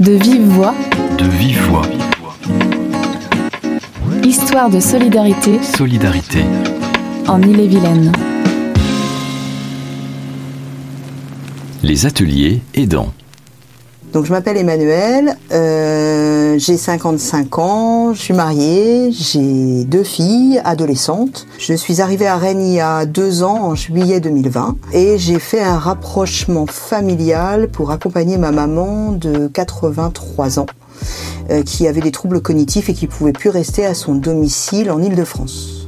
De vive voix. De vive voix. Histoire de solidarité. Solidarité. En Ille-et-Vilaine. Les ateliers aidants. Donc je m'appelle Emmanuel, euh, j'ai 55 ans, je suis mariée, j'ai deux filles adolescentes. Je suis arrivée à Rennes il y a deux ans, en juillet 2020, et j'ai fait un rapprochement familial pour accompagner ma maman de 83 ans, euh, qui avait des troubles cognitifs et qui pouvait plus rester à son domicile en Île-de-France.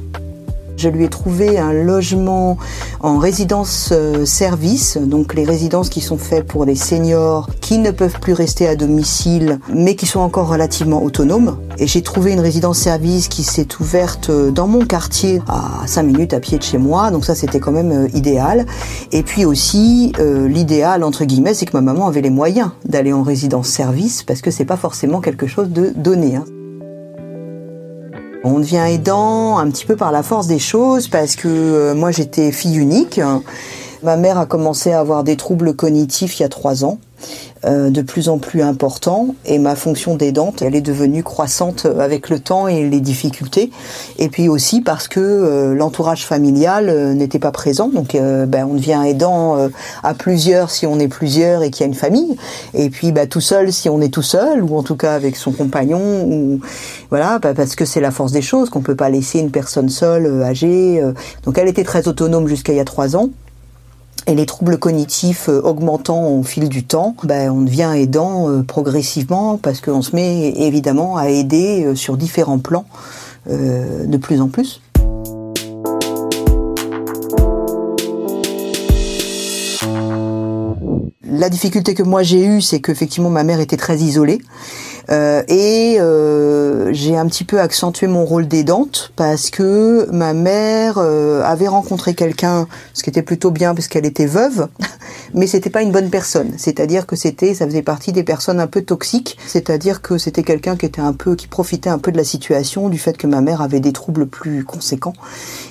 Je lui ai trouvé un logement en résidence euh, service, donc les résidences qui sont faites pour les seniors qui ne peuvent plus rester à domicile, mais qui sont encore relativement autonomes. Et j'ai trouvé une résidence service qui s'est ouverte euh, dans mon quartier à 5 minutes à pied de chez moi, donc ça c'était quand même euh, idéal. Et puis aussi l'idéal entre guillemets, c'est que ma maman avait les moyens d'aller en résidence service parce que c'est pas forcément quelque chose de donné. Hein. On devient aidant un petit peu par la force des choses parce que euh, moi j'étais fille unique. Ma mère a commencé à avoir des troubles cognitifs il y a trois ans. Euh, de plus en plus important et ma fonction d'aidante, elle est devenue croissante avec le temps et les difficultés. Et puis aussi parce que euh, l'entourage familial euh, n'était pas présent, donc ben, on devient aidant à plusieurs si on est plusieurs et qu'il y a une famille, et puis ben, tout seul si on est tout seul ou en tout cas avec son compagnon ou voilà ben, parce que c'est la force des choses qu'on peut pas laisser une personne seule âgée. donc elle était très autonome jusqu'à il y a trois ans. Et les troubles cognitifs euh, augmentant au fil du temps, ben, on devient aidant euh, progressivement parce qu'on se met évidemment à aider euh, sur différents plans de plus en plus. La difficulté que moi j'ai eue, c'est qu'effectivement ma mère était très isolée. Euh, et euh, j'ai un petit peu accentué mon rôle d'aidante parce que ma mère euh, avait rencontré quelqu'un, ce qui était plutôt bien parce qu'elle était veuve, mais c'était pas une bonne personne. C'est-à-dire que c'était, ça faisait partie des personnes un peu toxiques. C'est-à-dire que c'était quelqu'un qui était un peu, qui profitait un peu de la situation, du fait que ma mère avait des troubles plus conséquents.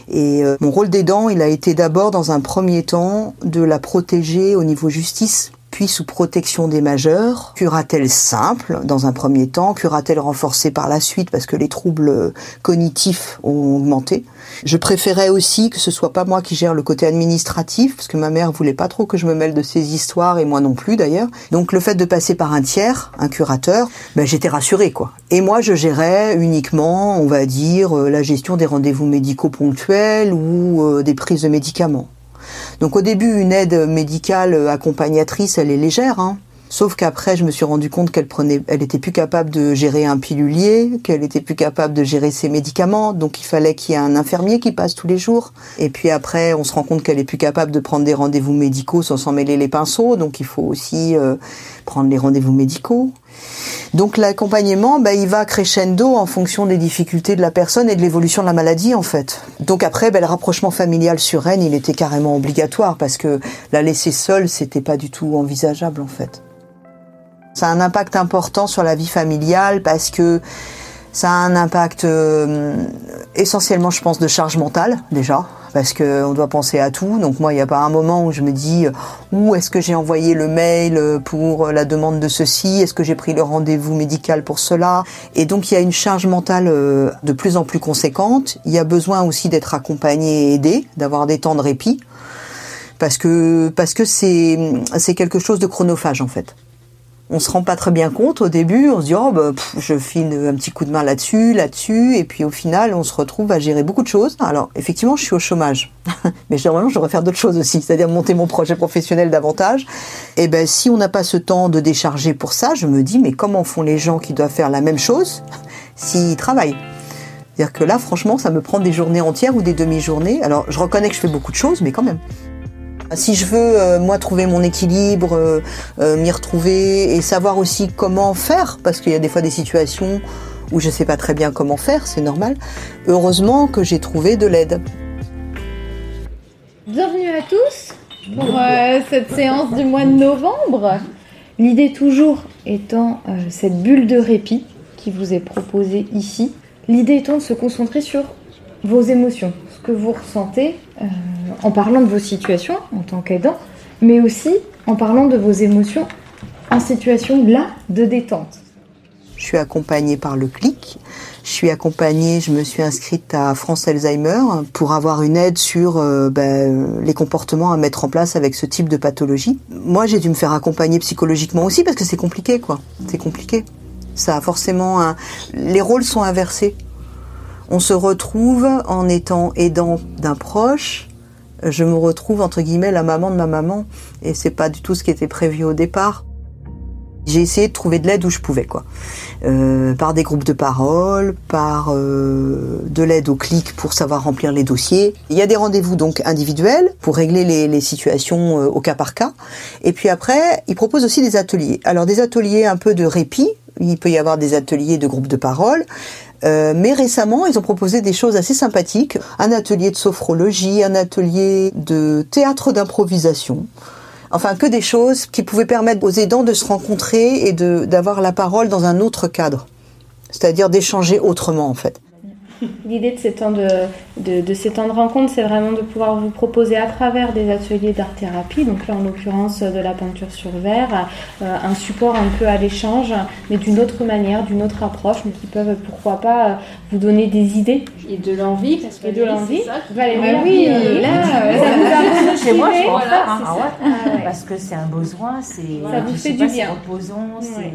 Et mon rôle d'aidant, il a été d'abord dans un premier temps de la protéger au niveau justice puis sous protection des majeurs, curatelle simple dans un premier temps, curatelle renforcée par la suite parce que les troubles cognitifs ont augmenté? Je préférais aussi que ce soit pas moi qui gère le côté administratif parce que ma mère voulait pas trop que je me mêle de ces histoires et moi non plus d'ailleurs. Donc le fait de passer par un tiers, un curateur, ben j'étais rassurée quoi. Et moi je gérais uniquement, on va dire, euh, la gestion des rendez-vous médicaux ponctuels ou euh, des prises de médicaments. Donc au début, une aide médicale accompagnatrice, elle est légère. Hein. Sauf qu'après, je me suis rendu compte qu'elle prenait, elle était plus capable de gérer un pilulier, qu'elle était plus capable de gérer ses médicaments. Donc il fallait qu'il y ait un infirmier qui passe tous les jours. Et puis après, on se rend compte qu'elle est plus capable de prendre des rendez-vous médicaux sans s'en mêler les pinceaux. Donc il faut aussi euh, prendre les rendez-vous médicaux. Donc l'accompagnement, bah, il va crescendo en fonction des difficultés de la personne et de l'évolution de la maladie en fait. Donc après, bah, le rapprochement familial sur Rennes, il était carrément obligatoire parce que la laisser seule, c'était pas du tout envisageable en fait. Ça a un impact important sur la vie familiale parce que ça a un impact euh, essentiellement, je pense, de charge mentale déjà parce qu'on doit penser à tout. Donc moi, il n'y a pas un moment où je me dis où est-ce que j'ai envoyé le mail pour la demande de ceci, est-ce que j'ai pris le rendez-vous médical pour cela? Et donc il y a une charge mentale euh, de plus en plus conséquente. Il y a besoin aussi d'être accompagné et aidé, d'avoir des temps de répit, parce que parce que c'est quelque chose de chronophage en fait on se rend pas très bien compte au début. On se dit oh bah, je file un petit coup de main là-dessus, là-dessus, et puis au final on se retrouve à gérer beaucoup de choses. Alors effectivement je suis au chômage, mais normalement je devrais faire d'autres choses aussi, c'est-à-dire monter mon projet professionnel davantage. Et ben si on n'a pas ce temps de décharger pour ça, je me dis mais comment font les gens qui doivent faire la même chose s'ils travaillent? C'est-à-dire que là franchement ça me prend des journées entières ou des demi-journées. Alors je reconnais que je fais beaucoup de choses, mais quand même. Si je veux, euh, moi, trouver mon équilibre, euh, euh, m'y retrouver et savoir aussi comment faire, parce qu'il y a des fois des situations où je ne sais pas très bien comment faire, c'est normal, heureusement que j'ai trouvé de l'aide. Bienvenue à tous pour cette séance du mois de novembre. L'idée toujours étant cette bulle de répit qui vous est proposée ici. L'idée étant de se concentrer sur vos émotions, que vous ressentez euh, en parlant de vos situations en tant qu'aidant, mais aussi en parlant de vos émotions en situation là de détente Je suis accompagnée par le CLIC. Je suis accompagnée, je me suis inscrite à France Alzheimer pour avoir une aide sur euh, ben, les comportements à mettre en place avec ce type de pathologie. Moi, j'ai dû me faire accompagner psychologiquement aussi parce que c'est compliqué, quoi. C'est compliqué. Ça a forcément. Les rôles sont inversés. On se retrouve en étant aidant d'un proche. Je me retrouve entre guillemets la maman de ma maman et c'est pas du tout ce qui était prévu au départ. J'ai essayé de trouver de l'aide où je pouvais, quoi. Euh, par des groupes de parole, par euh, de l'aide au clic pour savoir remplir les dossiers. Il y a des rendez-vous donc individuels pour régler les, les situations euh, au cas par cas. Et puis après, ils proposent aussi des ateliers. Alors des ateliers un peu de répit. Il peut y avoir des ateliers de groupes de parole. Euh, mais récemment, ils ont proposé des choses assez sympathiques. Un atelier de sophrologie, un atelier de théâtre d'improvisation. Enfin, que des choses qui pouvaient permettre aux aidants de se rencontrer et d'avoir la parole dans un autre cadre. C'est-à-dire d'échanger autrement, en fait. L'idée de ces temps de, de, de ces temps de rencontre, c'est vraiment de pouvoir vous proposer à travers des ateliers d'art-thérapie, donc là en l'occurrence de la peinture sur verre, euh, un support un peu à l'échange, mais d'une autre manière, d'une autre approche, mais qui peuvent pourquoi pas euh, vous donner des idées. Et de l'envie, parce que Et de l'envie. c'est ça qui- Valérie, Ah oui, euh, là, euh, ça vous a Chez moi, je peux en motivé, faire. hein. c'est Ah ça. ouais. Ah ouais. Parce que c'est un besoin, c'est Ça vous fait du bien. C'est reposant, c'est-.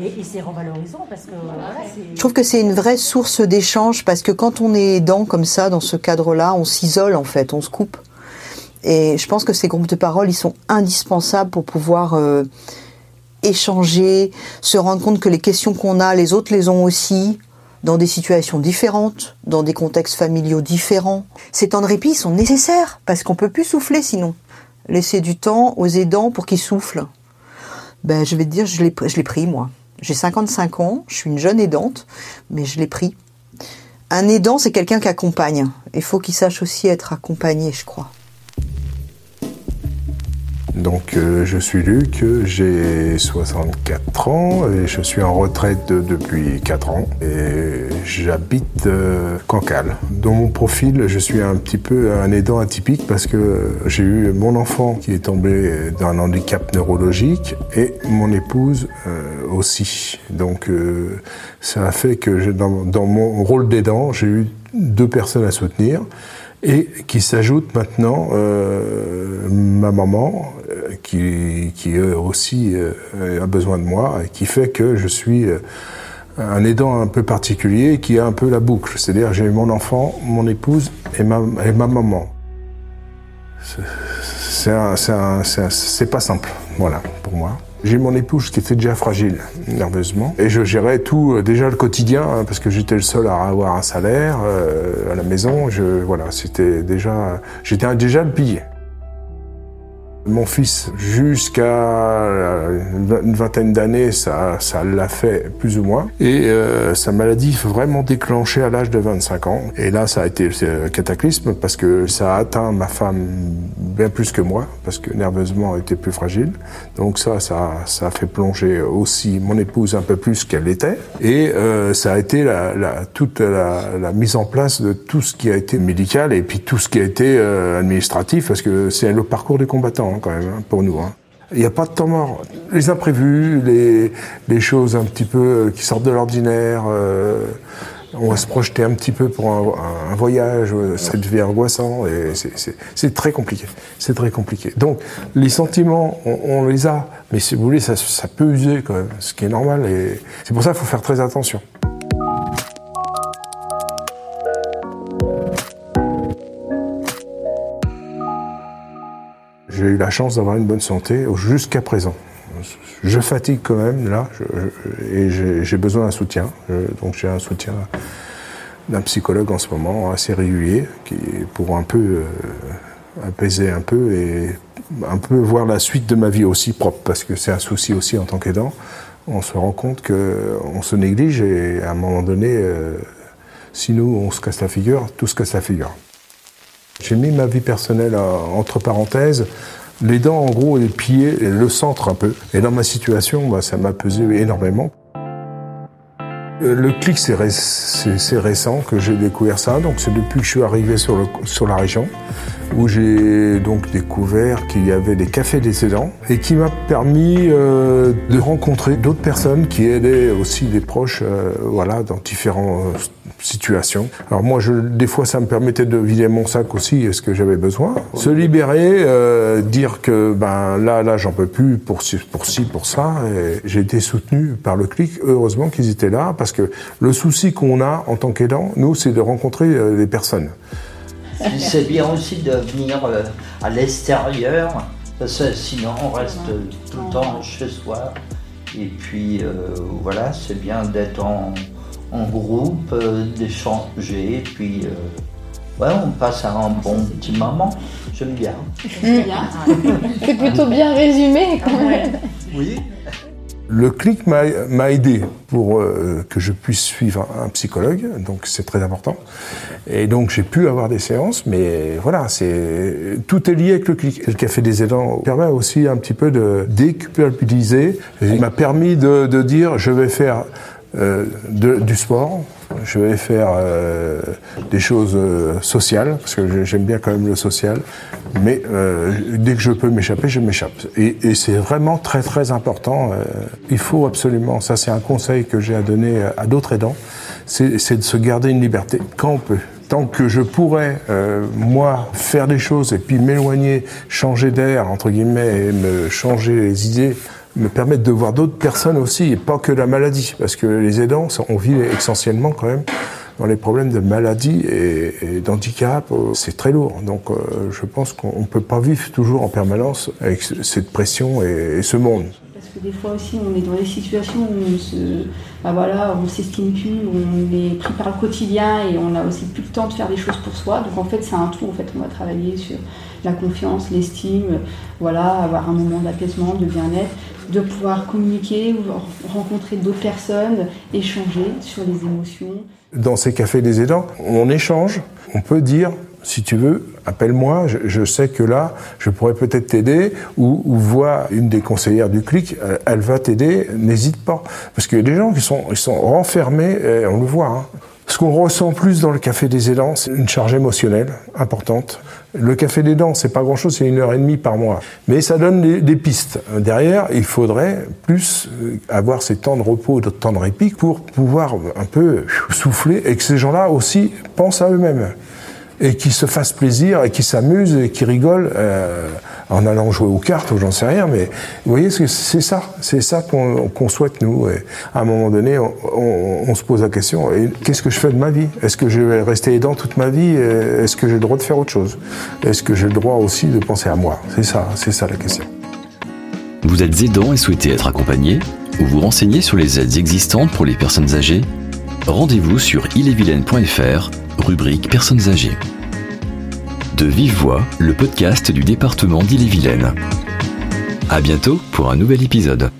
Et, et c'est revalorisant parce que voilà, c'est. Je trouve que c'est une vraie source d'échange parce que quand on est aidant comme ça, dans ce cadre-là, on s'isole en fait, on se coupe. Et je pense que ces groupes de parole, ils sont indispensables pour pouvoir euh, échanger, se rendre compte que les questions qu'on a, les autres les ont aussi, dans des situations différentes, dans des contextes familiaux différents. Ces temps de répit sont nécessaires parce qu'on peut plus souffler sinon. Laisser du temps aux aidants pour qu'ils soufflent. Ben, je vais te dire, je l'ai pris moi. J'ai 55 ans, je suis une jeune aidante, mais je l'ai pris. Un aidant, c'est quelqu'un qui accompagne. Il faut qu'il sache aussi être accompagné, je crois. Donc euh, je suis Luc, j'ai 64 ans et je suis en retraite de- depuis 4 ans et j'habite euh, Cancale. Dans mon profil, je suis un petit peu un aidant atypique parce que j'ai eu mon enfant qui est tombé d'un handicap neurologique et mon épouse euh, aussi. Donc euh, ça a fait que dans, dans mon rôle d'aidant, j'ai eu deux personnes à soutenir et qui s'ajoute maintenant euh, ma maman euh, qui, qui euh, aussi euh, a besoin de moi et qui fait que je suis euh, un aidant un peu particulier qui a un peu la boucle. C'est-à-dire j'ai mon enfant, mon épouse et ma, et ma maman. C'est- C'est c'est pas simple, voilà, pour moi. J'ai mon épouse qui était déjà fragile nerveusement et je gérais tout euh, déjà le quotidien hein, parce que j'étais le seul à avoir un salaire euh, à la maison. Je voilà, c'était déjà j'étais déjà le. Mon fils, jusqu'à une vingtaine d'années, ça, ça l'a fait plus ou moins. Et euh, sa maladie vraiment déclenchée à l'âge de 25 ans. Et là, ça a été cataclysme parce que ça a atteint ma femme bien plus que moi, parce que nerveusement, elle était plus fragile. Donc ça, ça, ça a fait plonger aussi mon épouse un peu plus qu'elle l'était. Et euh, ça a été toute la, la mise en place de tout ce qui a été médical et puis tout ce qui a été euh, administratif, parce que c'est le parcours du combattant quand même hein, pour nous. Hein. Il n'y a pas de temps mort. Les imprévus, les, les choses un petit peu euh, qui sortent de l'ordinaire, euh, on va se projeter un petit peu pour un, voyage, euh, ça devient angoissant et c'est très compliqué. C'est très compliqué. Donc les sentiments, on, on les a, mais si vous voulez, ça, ça peut user quand même, ce qui est normal et c'est pour ça qu'il faut faire très attention. J'ai eu la chance d'avoir une bonne santé jusqu'à présent. Je fatigue quand même là et j'ai besoin d'un soutien. Donc j'ai un soutien d'un psychologue en ce moment assez régulier qui pour un peu euh, apaiser un peu et un peu voir la suite de ma vie aussi propre parce que c'est un souci aussi en tant qu'aidant. On se rend compte que on se néglige et à un moment donné, euh, si nous on se casse la figure, tout se casse la figure. J'ai mis ma vie personnelle en- entre parenthèses. Les dents, en gros, est le pied, et le centre un peu. Et dans ma situation, bah, ça m'a pesé énormément. Euh, Le clic, c'est ré- c'est c'est récent que j'ai découvert ça. Donc, c'est depuis que je suis arrivé sur, sur la région. Où j'ai donc découvert qu'il y avait des cafés des aidants et qui m'a permis euh, de rencontrer d'autres personnes qui aidaient aussi des proches euh, voilà, dans différentes situations. Alors moi, je, des fois, ça me permettait de vider mon sac aussi, est-ce que j'avais besoin. Se libérer, euh, dire que ben là, là, j'en peux plus pour pour ci, pour ça. J'ai été soutenu par le clic. Heureusement qu'ils étaient là, parce que le souci qu'on a en tant qu'aidant, nous, c'est de rencontrer euh, des personnes. C'est bien aussi de venir euh, à l'extérieur, parce que sinon on reste tout le temps chez soi. Et puis euh, voilà, c'est bien d'être en, en groupe, euh, d'échanger, et puis euh, ouais, on passe un bon petit moment. J'aime bien. C'est plutôt bien résumé quand même. Oui. Le clic m'a aidé pour euh, que je puisse suivre un psychologue, donc c'est très important. Et donc j'ai pu avoir des séances, mais voilà, c'est tout est lié avec le clic. Le café des aidants permet aussi un petit peu de déculpabiliser. Il m'a permis de, de dire je vais faire de- du sport, je vais faire euh, des choses euh, sociales, parce que j'aime bien quand même le social, mais euh, dès que je peux m'échapper, je m'échappe. Et, et c'est vraiment très très important. euh, il faut absolument, ça c'est un conseil que j'ai à donner à d'autres aidants, c'est de se garder une liberté quand on peut. Tant que je pourrais, euh, moi, faire des choses et puis m'éloigner, changer d'air, entre guillemets, et me changer les idées, me permettre de voir d'autres personnes aussi, et pas que la maladie. Parce que les aidants, on vit essentiellement quand même dans les problèmes de maladie et, d'handicap. euh, C'est très lourd. Donc euh, je pense qu'on ne peut pas vivre toujours en permanence avec ce- cette pression et, et ce monde. Parce que des fois aussi, on est dans des situations où on se, bah voilà, on s'estime plus, on est pris par le quotidien et on a aussi plus le temps de faire des choses pour soi. Donc en fait, c'est un tout. En fait, on va travailler sur la confiance, l'estime, voilà, avoir un moment d'apaisement, de bien-être, de pouvoir communiquer ou rencontrer d'autres personnes, échanger sur les émotions. Dans ces cafés des aidants, on échange, on peut dire, si tu veux, appelle-moi, je, sais que là, je pourrais peut-être t'aider, ou, ou vois une des conseillères du clic, euh, elle va t'aider, n'hésite pas. Parce qu'il y a des gens qui sont, ils sont renfermés, on le voit. hein. Ce qu'on ressent plus dans le café des aidants, c'est une charge émotionnelle importante. Le café des dents, c'est pas grand-chose, c'est une heure et demie par mois. Mais ça donne des, des pistes. Derrière, il faudrait plus euh, avoir ces temps de repos, de temps de répit pour pouvoir un peu souffler et que ces gens-là aussi pensent à eux-mêmes et qui se fassent plaisir et qui s'amusent et qui rigolent euh, en allant jouer aux cartes ou j'en sais rien. Mais vous voyez, c'est ça, c'est ça qu'on souhaite nous. Et à un moment donné, on, se pose la question qu'est-ce que je fais de ma vie? Est-ce que je vais rester aidant toute ma vie Est-ce que j'ai le droit de faire autre chose? Est-ce que j'ai le droit aussi de penser à moi? C'est ça, c'est ça la question. Vous êtes aidant et souhaitez être accompagné? Ou vous renseigner sur les aides existantes pour les personnes âgées? Rendez-vous sur illevilaine.fr, rubrique Personnes âgées. De vive voix, le podcast du département d'Ille-et-Vilaine. À bientôt pour un nouvel épisode.